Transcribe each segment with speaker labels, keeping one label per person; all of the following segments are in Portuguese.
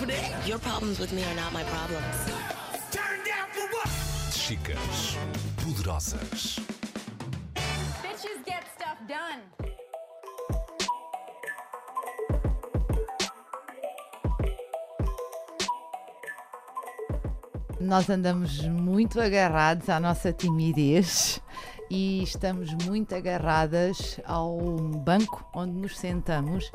Speaker 1: happening? Your problems with me are not my problems.
Speaker 2: Turn down for what?
Speaker 3: Chicas poderosas.
Speaker 4: Bitches get stuff done.
Speaker 5: Nós andamos muito agarrados à nossa timidez e estamos muito agarradas ao banco onde nos sentamos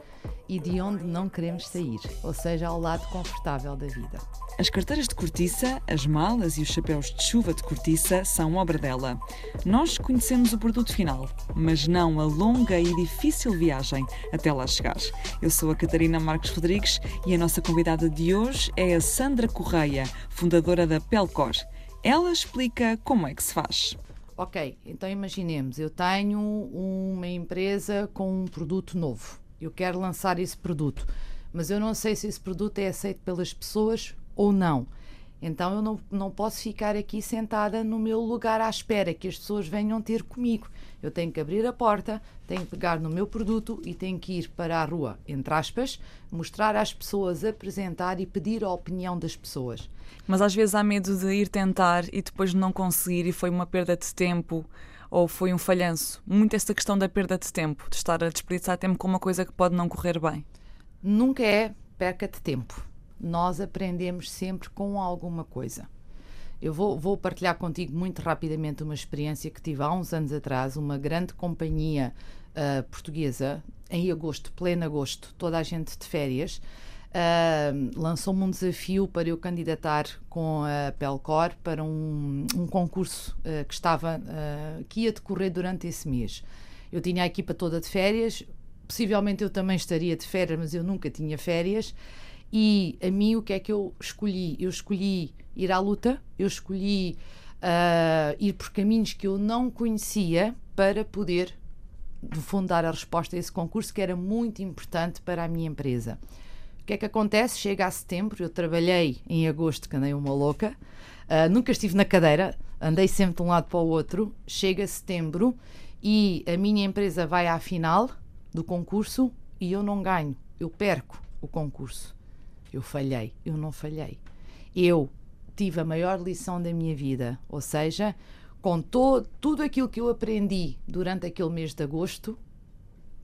Speaker 5: e de onde não queremos sair, ou seja, ao lado confortável da vida.
Speaker 6: As carteiras de cortiça, as malas e os chapéus de chuva de cortiça são obra dela. Nós conhecemos o produto final, mas não a longa e difícil viagem até lá chegar. Eu sou a Catarina Marques Rodrigues e a nossa convidada de hoje é a Sandra Correia, fundadora da Pelcor. Ela explica como é que se faz.
Speaker 5: Ok, então imaginemos, eu tenho uma empresa com um produto novo. Eu quero lançar esse produto, mas eu não sei se esse produto é aceito pelas pessoas ou não. Então eu não, não posso ficar aqui sentada no meu lugar à espera que as pessoas venham ter comigo. Eu tenho que abrir a porta, tenho que pegar no meu produto e tenho que ir para a rua, entre aspas, mostrar às pessoas, apresentar e pedir a opinião das pessoas.
Speaker 6: Mas às vezes há medo de ir tentar e depois não conseguir e foi uma perda de tempo ou foi um falhanço. Muito essa questão da perda de tempo, de estar a desperdiçar tempo com uma coisa que pode não correr bem.
Speaker 5: Nunca é perca de tempo. Nós aprendemos sempre com alguma coisa. Eu vou, vou, partilhar contigo muito rapidamente uma experiência que tive há uns anos atrás. Uma grande companhia uh, portuguesa, em agosto, pleno agosto, toda a gente de férias, uh, lançou-me um desafio para eu candidatar com a Pelcor para um, um concurso uh, que estava que ia decorrer durante esse mês. Eu tinha a equipa toda de férias, possivelmente eu também estaria de férias, mas eu nunca tinha férias. E a mim, o que é que eu escolhi? Eu escolhi ir à luta, eu escolhi uh, ir por caminhos que eu não conhecia para poder, de fundo, dar a resposta a esse concurso que era muito importante para a minha empresa. O que é que acontece? Chega a setembro, eu trabalhei em agosto, que andei uma louca, uh, nunca estive na cadeira, andei sempre de um lado para o outro. Chega setembro e a minha empresa vai à final do concurso e eu não ganho, eu perco o concurso. Eu falhei, eu não falhei. Eu tive a maior lição da minha vida, ou seja, com tudo aquilo que eu aprendi durante aquele mês de agosto,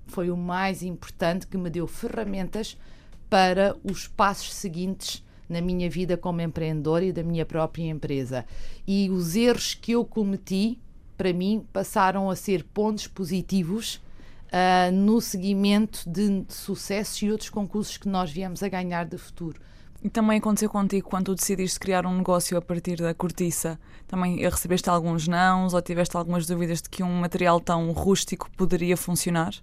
Speaker 5: foi o mais importante que me deu ferramentas para os passos seguintes na minha vida como empreendedora e da minha própria empresa. E os erros que eu cometi, para mim, passaram a ser pontos positivos uh, no seguimento de, sucessos e outros concursos que nós viemos a ganhar de futuro.
Speaker 6: E também aconteceu contigo quando tu decidiste criar um negócio a partir da cortiça? Também recebeste alguns nãos ou tiveste algumas dúvidas de que um material tão rústico poderia funcionar?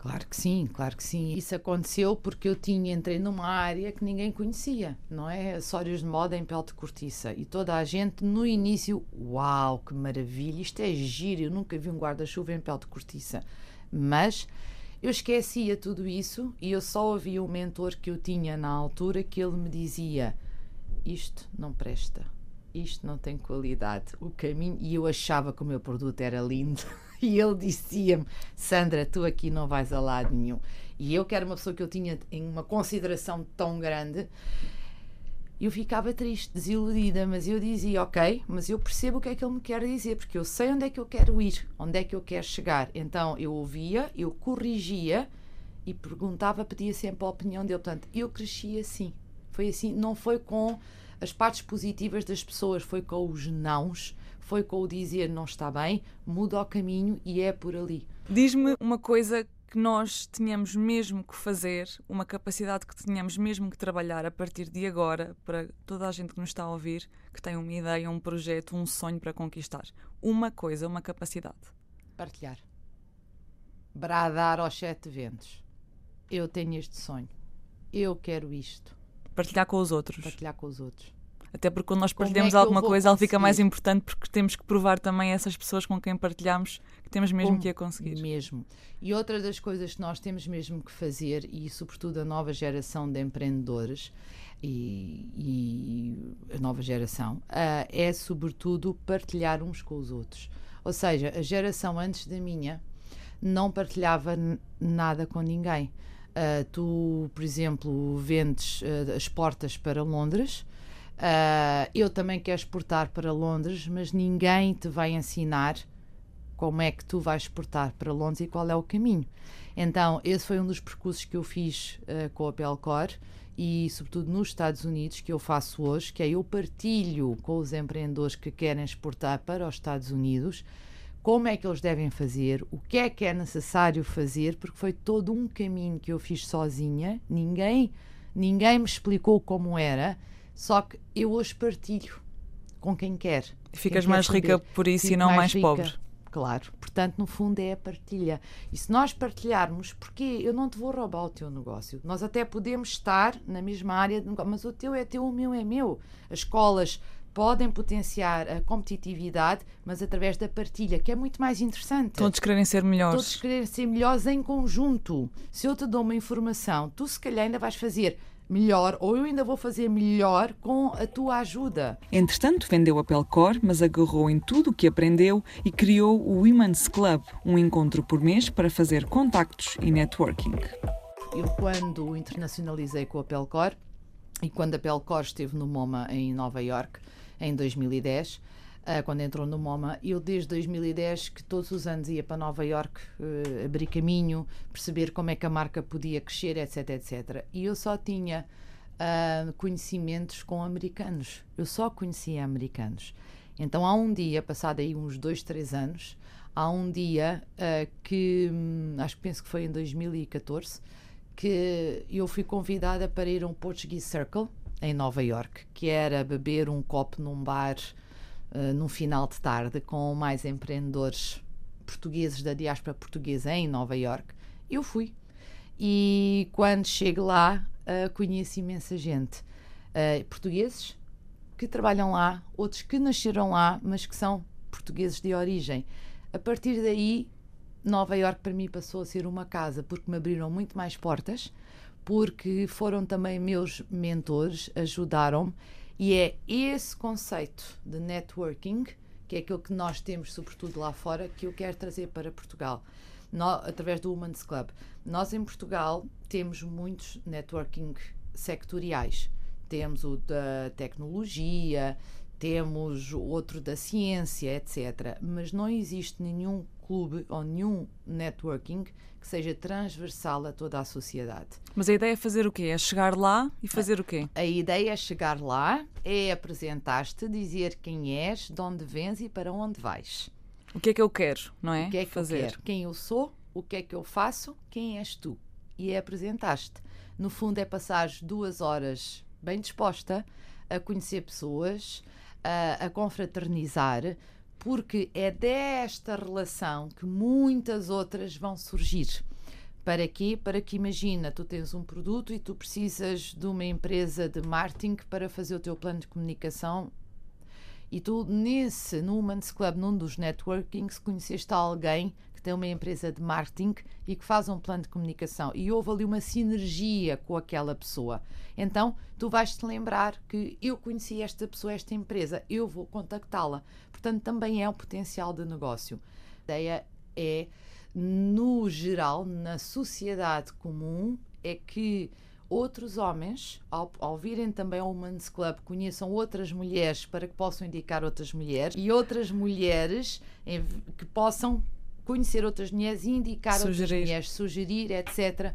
Speaker 5: Claro que sim, claro que sim. Isso aconteceu porque eu tinha, entrei numa área que ninguém conhecia, não é? Acessórios de moda em pele de cortiça. E toda a gente, no início, uau, que maravilha, isto é giro, eu nunca vi um guarda-chuva em pele de cortiça. Mas eu esquecia tudo isso e eu só ouvia um mentor que eu tinha na altura que ele me dizia: Isto não presta, isto não tem qualidade, o caminho. E eu achava que o meu produto era lindo. E ele dizia-me: Sandra, tu aqui não vais a lado nenhum. E eu, que era uma pessoa que eu tinha em uma consideração tão grande, eu ficava triste, desiludida, mas eu dizia, ok, mas eu percebo o que é que ele me quer dizer, porque eu sei onde é que eu quero ir, onde é que eu quero chegar. Então eu ouvia, eu corrigia e perguntava, pedia sempre a opinião dele. Portanto, eu cresci assim. Foi assim, não foi com as partes positivas das pessoas, foi com os nãos, foi com o dizer não está bem, muda o caminho e é por ali.
Speaker 6: Diz-me uma coisa que nós tínhamos mesmo que fazer, uma capacidade que tínhamos mesmo que trabalhar a partir de agora para toda a gente que nos está a ouvir, que tem uma ideia, um projeto, um sonho para conquistar. Uma coisa, uma capacidade.
Speaker 5: Partilhar. Bradar aos sete ventos. Eu tenho este sonho. Eu quero isto.
Speaker 6: Partilhar com os outros.
Speaker 5: Partilhar com os outros.
Speaker 6: Até porque quando nós partilhamos é alguma coisa, ela fica mais importante porque temos que provar também a essas pessoas com quem partilhamos que temos mesmo Como que a conseguir.
Speaker 5: Mesmo. E outra das coisas que nós temos mesmo que fazer, e sobretudo a nova geração de empreendedores e, e a nova geração, uh, é sobretudo partilhar uns com os outros. Ou seja, a geração antes da minha não partilhava nada com ninguém. Uh, tu, por exemplo, vendes uh, as portas para Londres. Uh, eu também quero exportar para Londres, mas ninguém te vai ensinar como é que tu vais exportar para Londres e qual é o caminho. Então, esse foi um dos percursos que eu fiz com a Pelcor e, sobretudo, nos Estados Unidos, que eu faço hoje, que é eu partilho com os empreendedores que querem exportar para os Estados Unidos como é que eles devem fazer, o que é que é necessário fazer, porque foi todo um caminho que eu fiz sozinha, ninguém, ninguém me explicou como era, só que eu hoje partilho com quem quer.
Speaker 6: E ficas
Speaker 5: quem
Speaker 6: mais rica por isso Fico e não mais, mais pobre.
Speaker 5: Claro, portanto, no fundo é a partilha. E se nós partilharmos, porque eu não te vou roubar o teu negócio, nós até podemos estar na mesma área de negócio, mas o teu é teu, o meu é meu. As escolas podem potenciar a competitividade, mas através da partilha, que é muito mais interessante.
Speaker 6: Todos querem ser melhores.
Speaker 5: Todos querem ser melhores em conjunto. Se eu te dou uma informação, tu se calhar ainda vais fazer melhor ou eu ainda vou fazer melhor com a tua ajuda.
Speaker 6: Entretanto, vendeu a Pelcor, mas agarrou em tudo o que aprendeu e criou o Women's Club, um encontro por mês para fazer contactos e networking.
Speaker 5: Eu, quando internacionalizei com a Pelcor e quando a Pelcor esteve no MoMA em Nova York, em 2010, ah, quando entrou no MoMA. Eu, desde 2010, que todos os anos ia para Nova York uh, abrir caminho, perceber como é que a marca podia crescer, etc, etc. E eu só tinha uh, conhecimentos com americanos. Eu só conhecia americanos. Então, há um dia, passado aí uns dois, três anos, há um dia uh, que, hum, acho que penso que foi em 2014, que eu fui convidada para ir a um Portuguese Circle, em Nova York, que era beber um copo num bar uh, num final de tarde com mais empreendedores portugueses da diáspora portuguesa em Nova York. Eu fui. E quando chego lá, uh, conheço imensa gente. Uh, portugueses que trabalham lá, outros que nasceram lá, mas que são portugueses de origem. A partir daí, Nova York para mim passou a ser uma casa, porque me abriram muito mais portas, porque foram também meus mentores, ajudaram-me, e é esse conceito de networking, que é aquilo que nós temos, sobretudo lá fora, que eu quero trazer para Portugal, no, através do Women's Club. Nós em Portugal temos muitos networking sectoriais. Temos o da tecnologia, temos outro da ciência, etc. Mas não existe nenhum clube ou nenhum networking que seja transversal a toda a sociedade.
Speaker 6: Mas a ideia é fazer o quê? É chegar lá e fazer o quê?
Speaker 5: A ideia é chegar lá, é apresentar-te, dizer quem és, de onde vens e para onde vais.
Speaker 6: O que é que eu quero, não é?
Speaker 5: O que é que
Speaker 6: fazer?
Speaker 5: Eu quero, quem eu sou, o que é que eu faço, quem és tu. E é apresentar-te. No fundo, é passar duas horas bem disposta a conhecer pessoas, a, a confraternizar, porque é desta relação que muitas outras vão surgir. Para quê? Para que imagina, tu tens um produto e tu precisas de uma empresa de marketing para fazer o teu plano de comunicação e tu nesse, no Humans Club, num dos networkings, conheceste alguém que tem uma empresa de marketing e que faz um plano de comunicação e houve ali uma sinergia com aquela pessoa. Então, tu vais te lembrar que eu conheci esta pessoa, esta empresa, eu vou contactá-la. Portanto, também é um potencial de negócio. A ideia é, no geral, na sociedade comum, é que outros homens, ao, ao virem também ao Women's Club, conheçam outras mulheres para que possam indicar outras mulheres e outras mulheres que possam conhecer outras mulheres e indicar sugerir. outras mulheres, sugerir, etc.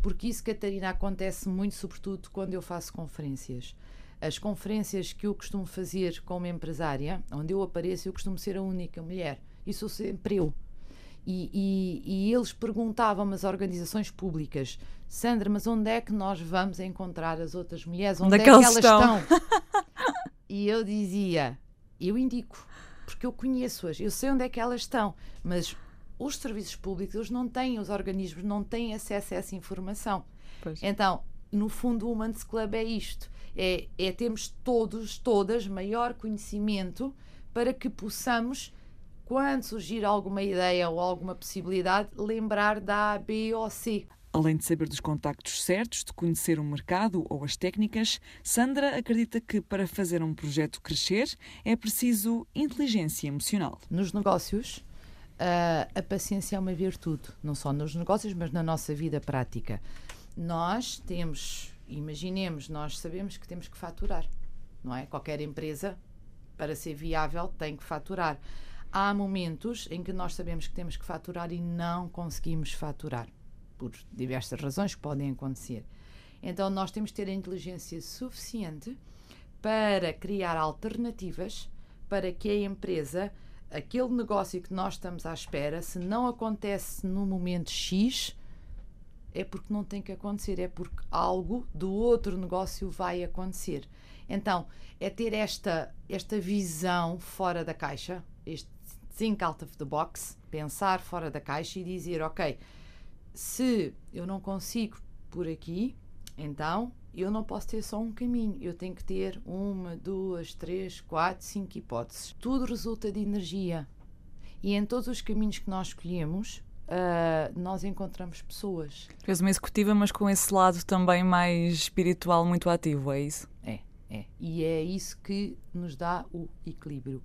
Speaker 5: Porque isso, Catarina, acontece muito, sobretudo quando eu faço conferências. As conferências que eu costumo fazer como empresária, onde eu apareço, eu costumo ser a única mulher. E sou sempre eu. E, e, e, eles perguntavam às organizações públicas, Sandra, mas onde é que nós vamos encontrar as outras mulheres? Onde, onde é, é que elas estão? estão? e eu dizia, eu indico, porque eu conheço-as, eu sei onde é que elas estão, mas os serviços públicos eles não têm, os organismos não têm acesso a essa informação. Pois. Então, no fundo, o Humans Club é isto: é, é termos todos, todas, maior conhecimento para que possamos, quando surgir alguma ideia ou alguma possibilidade, lembrar da A, B ou C.
Speaker 6: Além de saber dos contactos certos, de conhecer o mercado ou as técnicas, Sandra acredita que para fazer um projeto crescer é preciso inteligência emocional.
Speaker 5: Nos negócios, Uh, a paciência é uma virtude, não só nos negócios, mas na nossa vida prática. Nós temos, imaginemos, nós sabemos que temos que faturar, não é? Qualquer empresa, para ser viável, tem que faturar. Há momentos em que nós sabemos que temos que faturar e não conseguimos faturar, por diversas razões que podem acontecer. Então, nós temos que ter a inteligência suficiente para criar alternativas para que a empresa, aquele negócio que nós estamos à espera, se não acontece no momento X, é porque não tem que acontecer, é porque algo do outro negócio vai acontecer. Então, é ter esta, esta visão fora da caixa, este think out of the box, pensar fora da caixa e dizer, ok, se eu não consigo por aqui, então eu não posso ter só um caminho, eu tenho que ter uma, duas, três, quatro, cinco hipóteses. Tudo resulta de energia. E em todos os caminhos que nós escolhemos, uh, nós encontramos pessoas.
Speaker 6: És uma executiva, mas com esse lado também mais espiritual muito ativo, é isso?
Speaker 5: É, é. E é isso que nos dá o equilíbrio.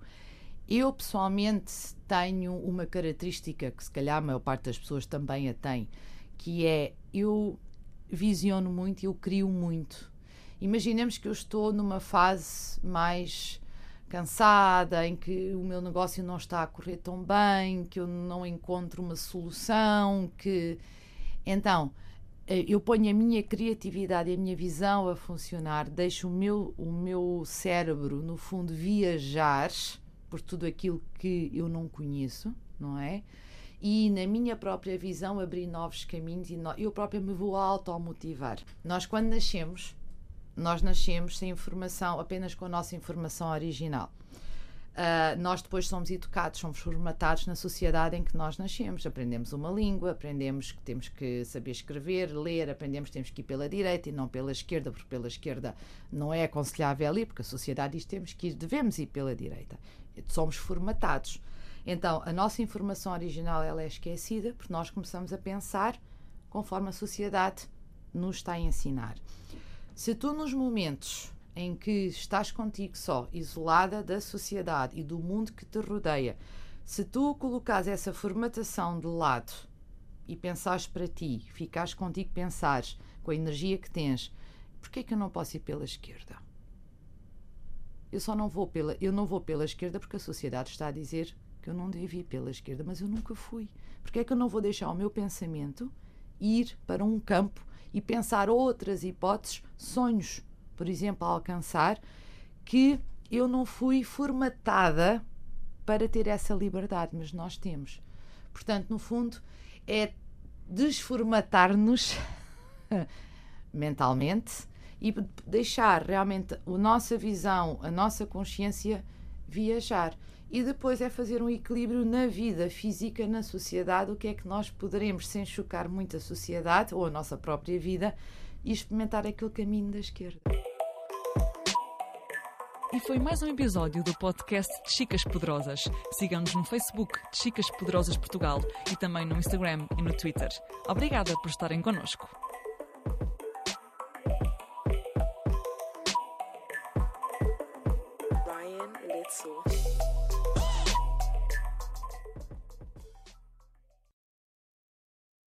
Speaker 5: Eu, pessoalmente, tenho uma característica que, se calhar, a maior parte das pessoas também a tem, que é eu visiono muito, eu crio muito. Imaginemos que eu estou numa fase mais cansada, em que o meu negócio não está a correr tão bem, que eu não encontro uma solução, que então eh, eu ponho a minha criatividade e a minha visão a funcionar, deixo o meu, o meu cérebro, no fundo, viajar por tudo aquilo que eu não conheço, não é? E, na minha própria visão, abrir novos caminhos e no, eu própria me vou automotivar. Nós, quando nascemos, nós nascemos sem informação, apenas com a nossa informação original. Uh, nós depois somos educados, somos formatados na sociedade em que nós nascemos. Aprendemos uma língua, aprendemos que temos que saber escrever, ler, aprendemos que temos que ir pela direita e não pela esquerda, porque pela esquerda não é aconselhável ir, porque a sociedade diz que temos que ir, devemos ir pela direita. Somos formatados. Então, a nossa informação original ela é esquecida porque nós começamos a pensar conforme a sociedade nos está a ensinar. Se tu, nos momentos em que estás contigo só, isolada da sociedade e do mundo que te rodeia, se tu colocares essa formatação de lado e pensares para ti, ficares contigo, pensares com a energia que tens, porquê é que eu não posso ir pela esquerda? Eu só não vou pela, eu não vou pela esquerda porque a sociedade está a dizer que eu não devo ir pela esquerda, mas eu nunca fui. Porque é que eu não vou deixar o meu pensamento ir para um campo e pensar outras hipóteses, sonhos, por exemplo, a alcançar, que eu não fui formatada para ter essa liberdade, mas nós temos. Portanto, no fundo, é desformatar-nos mentalmente e deixar realmente a nossa visão, a nossa consciência viajar e depois é fazer um equilíbrio na vida física, na sociedade, o que é que nós poderemos, sem chocar muito a sociedade ou a nossa própria vida, e experimentar aquele caminho da esquerda.
Speaker 6: E foi mais um episódio do podcast de Chicas Poderosas. Siga-nos no Facebook de Chicas Poderosas Portugal e também no Instagram e no Twitter. Obrigada por estarem connosco.